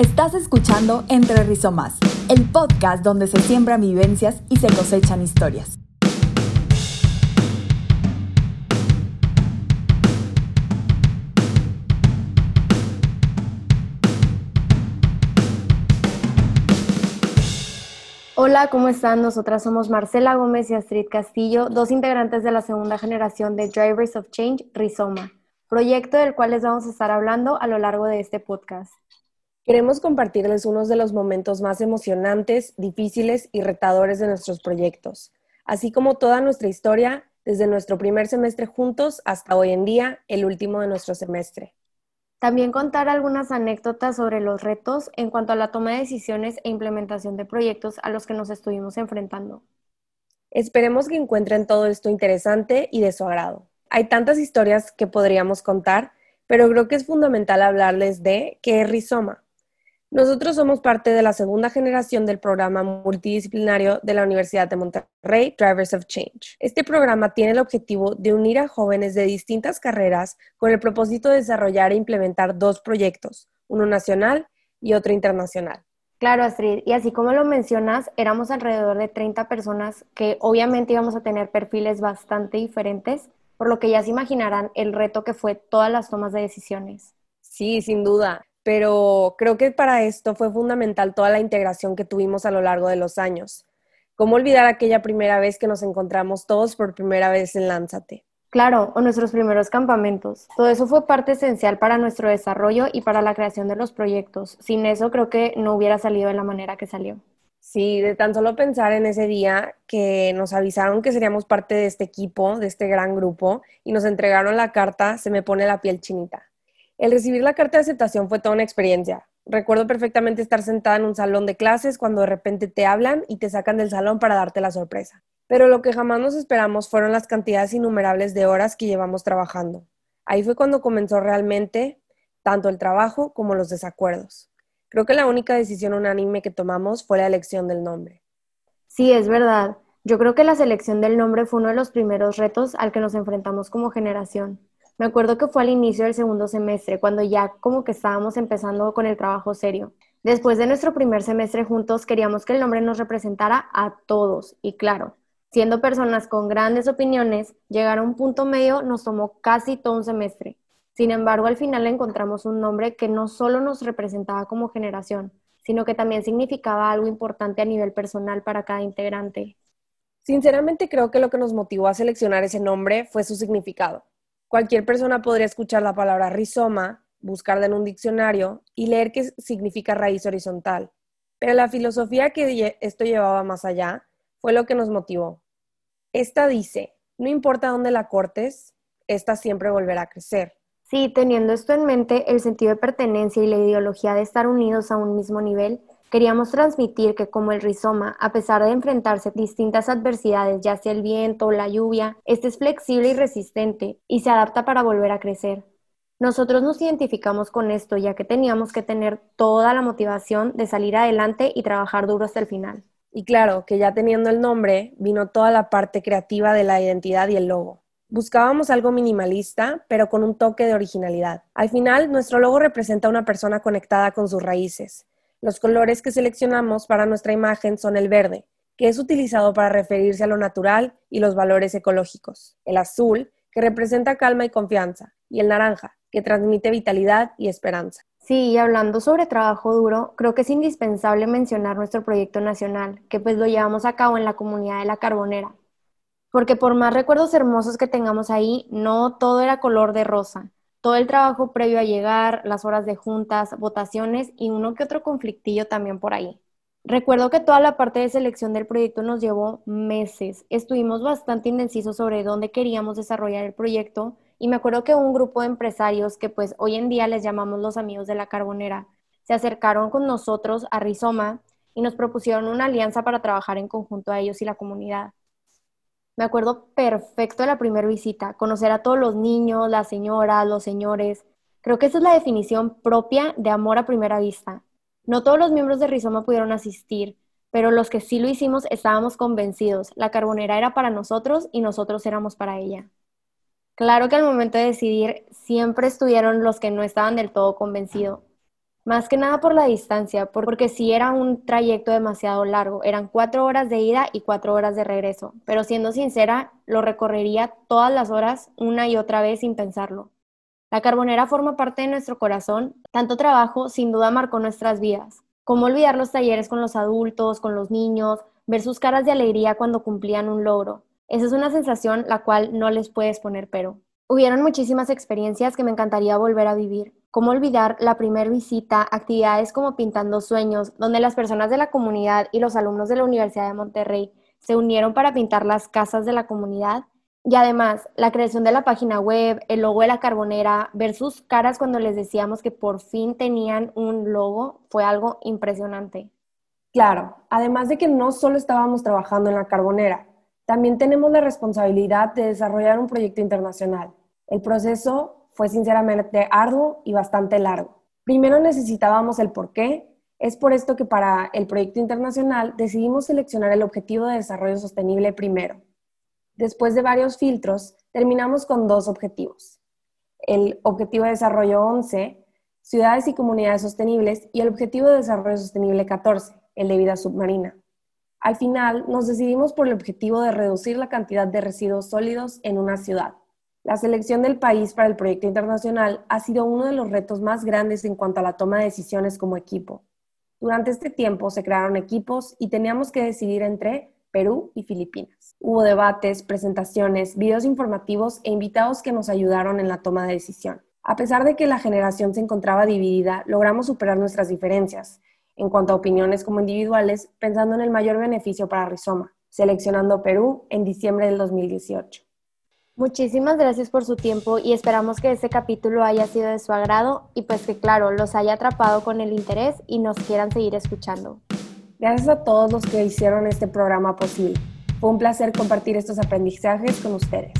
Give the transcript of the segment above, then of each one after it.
Estás escuchando Entre Rizomas, el podcast donde se siembran vivencias y se cosechan historias. Hola, ¿cómo están? Nosotras somos Marcela Gómez y Astrid Castillo, dos integrantes de la segunda generación de Drivers of Change, Rizoma, proyecto del cual les vamos a estar hablando a lo largo de este podcast. Queremos compartirles unos de los momentos más emocionantes, difíciles y retadores de nuestros proyectos, así como toda nuestra historia desde nuestro primer semestre juntos hasta hoy en día, el último de nuestro semestre. También contar algunas anécdotas sobre los retos en cuanto a la toma de decisiones e implementación de proyectos a los que nos estuvimos enfrentando. Esperemos que encuentren todo esto interesante y de su agrado. Hay tantas historias que podríamos contar, pero creo que es fundamental hablarles de qué es Rizoma. Nosotros somos parte de la segunda generación del programa multidisciplinario de la Universidad de Monterrey, Drivers of Change. Este programa tiene el objetivo de unir a jóvenes de distintas carreras con el propósito de desarrollar e implementar dos proyectos, uno nacional y otro internacional. Claro, Astrid, y así como lo mencionas, éramos alrededor de 30 personas que obviamente íbamos a tener perfiles bastante diferentes, por lo que ya se imaginarán el reto que fue todas las tomas de decisiones. Sí, sin duda pero creo que para esto fue fundamental toda la integración que tuvimos a lo largo de los años. ¿Cómo olvidar aquella primera vez que nos encontramos todos por primera vez en Lánzate? Claro, o nuestros primeros campamentos. Todo eso fue parte esencial para nuestro desarrollo y para la creación de los proyectos. Sin eso creo que no hubiera salido de la manera que salió. Sí, de tan solo pensar en ese día que nos avisaron que seríamos parte de este equipo, de este gran grupo, y nos entregaron la carta, se me pone la piel chinita. El recibir la carta de aceptación fue toda una experiencia. Recuerdo perfectamente estar sentada en un salón de clases cuando de repente te hablan y te sacan del salón para darte la sorpresa. Pero lo que jamás nos esperamos fueron las cantidades innumerables de horas que llevamos trabajando. Ahí fue cuando comenzó realmente tanto el trabajo como los desacuerdos. Creo que la única decisión unánime que tomamos fue la elección del nombre. Sí, es verdad. Yo creo que la selección del nombre fue uno de los primeros retos al que nos enfrentamos como generación. Me acuerdo que fue al inicio del segundo semestre, cuando ya como que estábamos empezando con el trabajo serio. Después de nuestro primer semestre juntos, queríamos que el nombre nos representara a todos. Y claro, siendo personas con grandes opiniones, llegar a un punto medio nos tomó casi todo un semestre. Sin embargo, al final encontramos un nombre que no solo nos representaba como generación, sino que también significaba algo importante a nivel personal para cada integrante. Sinceramente creo que lo que nos motivó a seleccionar ese nombre fue su significado. Cualquier persona podría escuchar la palabra rizoma, buscarla en un diccionario y leer qué significa raíz horizontal. Pero la filosofía que esto llevaba más allá fue lo que nos motivó. Esta dice, no importa dónde la cortes, esta siempre volverá a crecer. Sí, teniendo esto en mente, el sentido de pertenencia y la ideología de estar unidos a un mismo nivel Queríamos transmitir que como el rizoma, a pesar de enfrentarse a distintas adversidades, ya sea el viento o la lluvia, este es flexible y resistente y se adapta para volver a crecer. Nosotros nos identificamos con esto ya que teníamos que tener toda la motivación de salir adelante y trabajar duro hasta el final. Y claro, que ya teniendo el nombre, vino toda la parte creativa de la identidad y el logo. Buscábamos algo minimalista, pero con un toque de originalidad. Al final, nuestro logo representa a una persona conectada con sus raíces, los colores que seleccionamos para nuestra imagen son el verde, que es utilizado para referirse a lo natural y los valores ecológicos, el azul, que representa calma y confianza, y el naranja, que transmite vitalidad y esperanza. Sí, y hablando sobre trabajo duro, creo que es indispensable mencionar nuestro proyecto nacional, que pues lo llevamos a cabo en la comunidad de La Carbonera. Porque por más recuerdos hermosos que tengamos ahí, no todo era color de rosa todo el trabajo previo a llegar, las horas de juntas, votaciones y uno que otro conflictillo también por ahí. Recuerdo que toda la parte de selección del proyecto nos llevó meses. Estuvimos bastante indecisos sobre dónde queríamos desarrollar el proyecto y me acuerdo que un grupo de empresarios que pues hoy en día les llamamos los amigos de la carbonera se acercaron con nosotros a Rizoma y nos propusieron una alianza para trabajar en conjunto a ellos y la comunidad. Me acuerdo perfecto de la primera visita, conocer a todos los niños, las señoras, los señores. Creo que esa es la definición propia de amor a primera vista. No todos los miembros de Rizoma pudieron asistir, pero los que sí lo hicimos estábamos convencidos. La carbonera era para nosotros y nosotros éramos para ella. Claro que al momento de decidir siempre estuvieron los que no estaban del todo convencidos. Más que nada por la distancia, porque sí era un trayecto demasiado largo. Eran cuatro horas de ida y cuatro horas de regreso. Pero siendo sincera, lo recorrería todas las horas una y otra vez sin pensarlo. La carbonera forma parte de nuestro corazón. Tanto trabajo sin duda marcó nuestras vidas. ¿Cómo olvidar los talleres con los adultos, con los niños, ver sus caras de alegría cuando cumplían un logro? Esa es una sensación la cual no les puedes poner pero. Hubieron muchísimas experiencias que me encantaría volver a vivir. ¿Cómo olvidar la primera visita, actividades como Pintando Sueños, donde las personas de la comunidad y los alumnos de la Universidad de Monterrey se unieron para pintar las casas de la comunidad? Y además, la creación de la página web, el logo de la carbonera, ver sus caras cuando les decíamos que por fin tenían un logo, fue algo impresionante. Claro, además de que no solo estábamos trabajando en la carbonera, también tenemos la responsabilidad de desarrollar un proyecto internacional. El proceso fue sinceramente arduo y bastante largo. Primero necesitábamos el por qué. Es por esto que para el proyecto internacional decidimos seleccionar el objetivo de desarrollo sostenible primero. Después de varios filtros, terminamos con dos objetivos. El objetivo de desarrollo 11, ciudades y comunidades sostenibles, y el objetivo de desarrollo sostenible 14, el de vida submarina. Al final, nos decidimos por el objetivo de reducir la cantidad de residuos sólidos en una ciudad. La selección del país para el proyecto internacional ha sido uno de los retos más grandes en cuanto a la toma de decisiones como equipo. Durante este tiempo se crearon equipos y teníamos que decidir entre Perú y Filipinas. Hubo debates, presentaciones, videos informativos e invitados que nos ayudaron en la toma de decisión. A pesar de que la generación se encontraba dividida, logramos superar nuestras diferencias en cuanto a opiniones como individuales, pensando en el mayor beneficio para Rizoma, seleccionando Perú en diciembre del 2018. Muchísimas gracias por su tiempo y esperamos que este capítulo haya sido de su agrado y pues que claro, los haya atrapado con el interés y nos quieran seguir escuchando. Gracias a todos los que hicieron este programa posible. Fue un placer compartir estos aprendizajes con ustedes.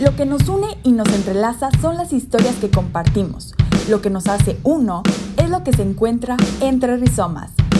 Lo que nos une y nos entrelaza son las historias que compartimos. Lo que nos hace uno es lo que se encuentra entre rizomas.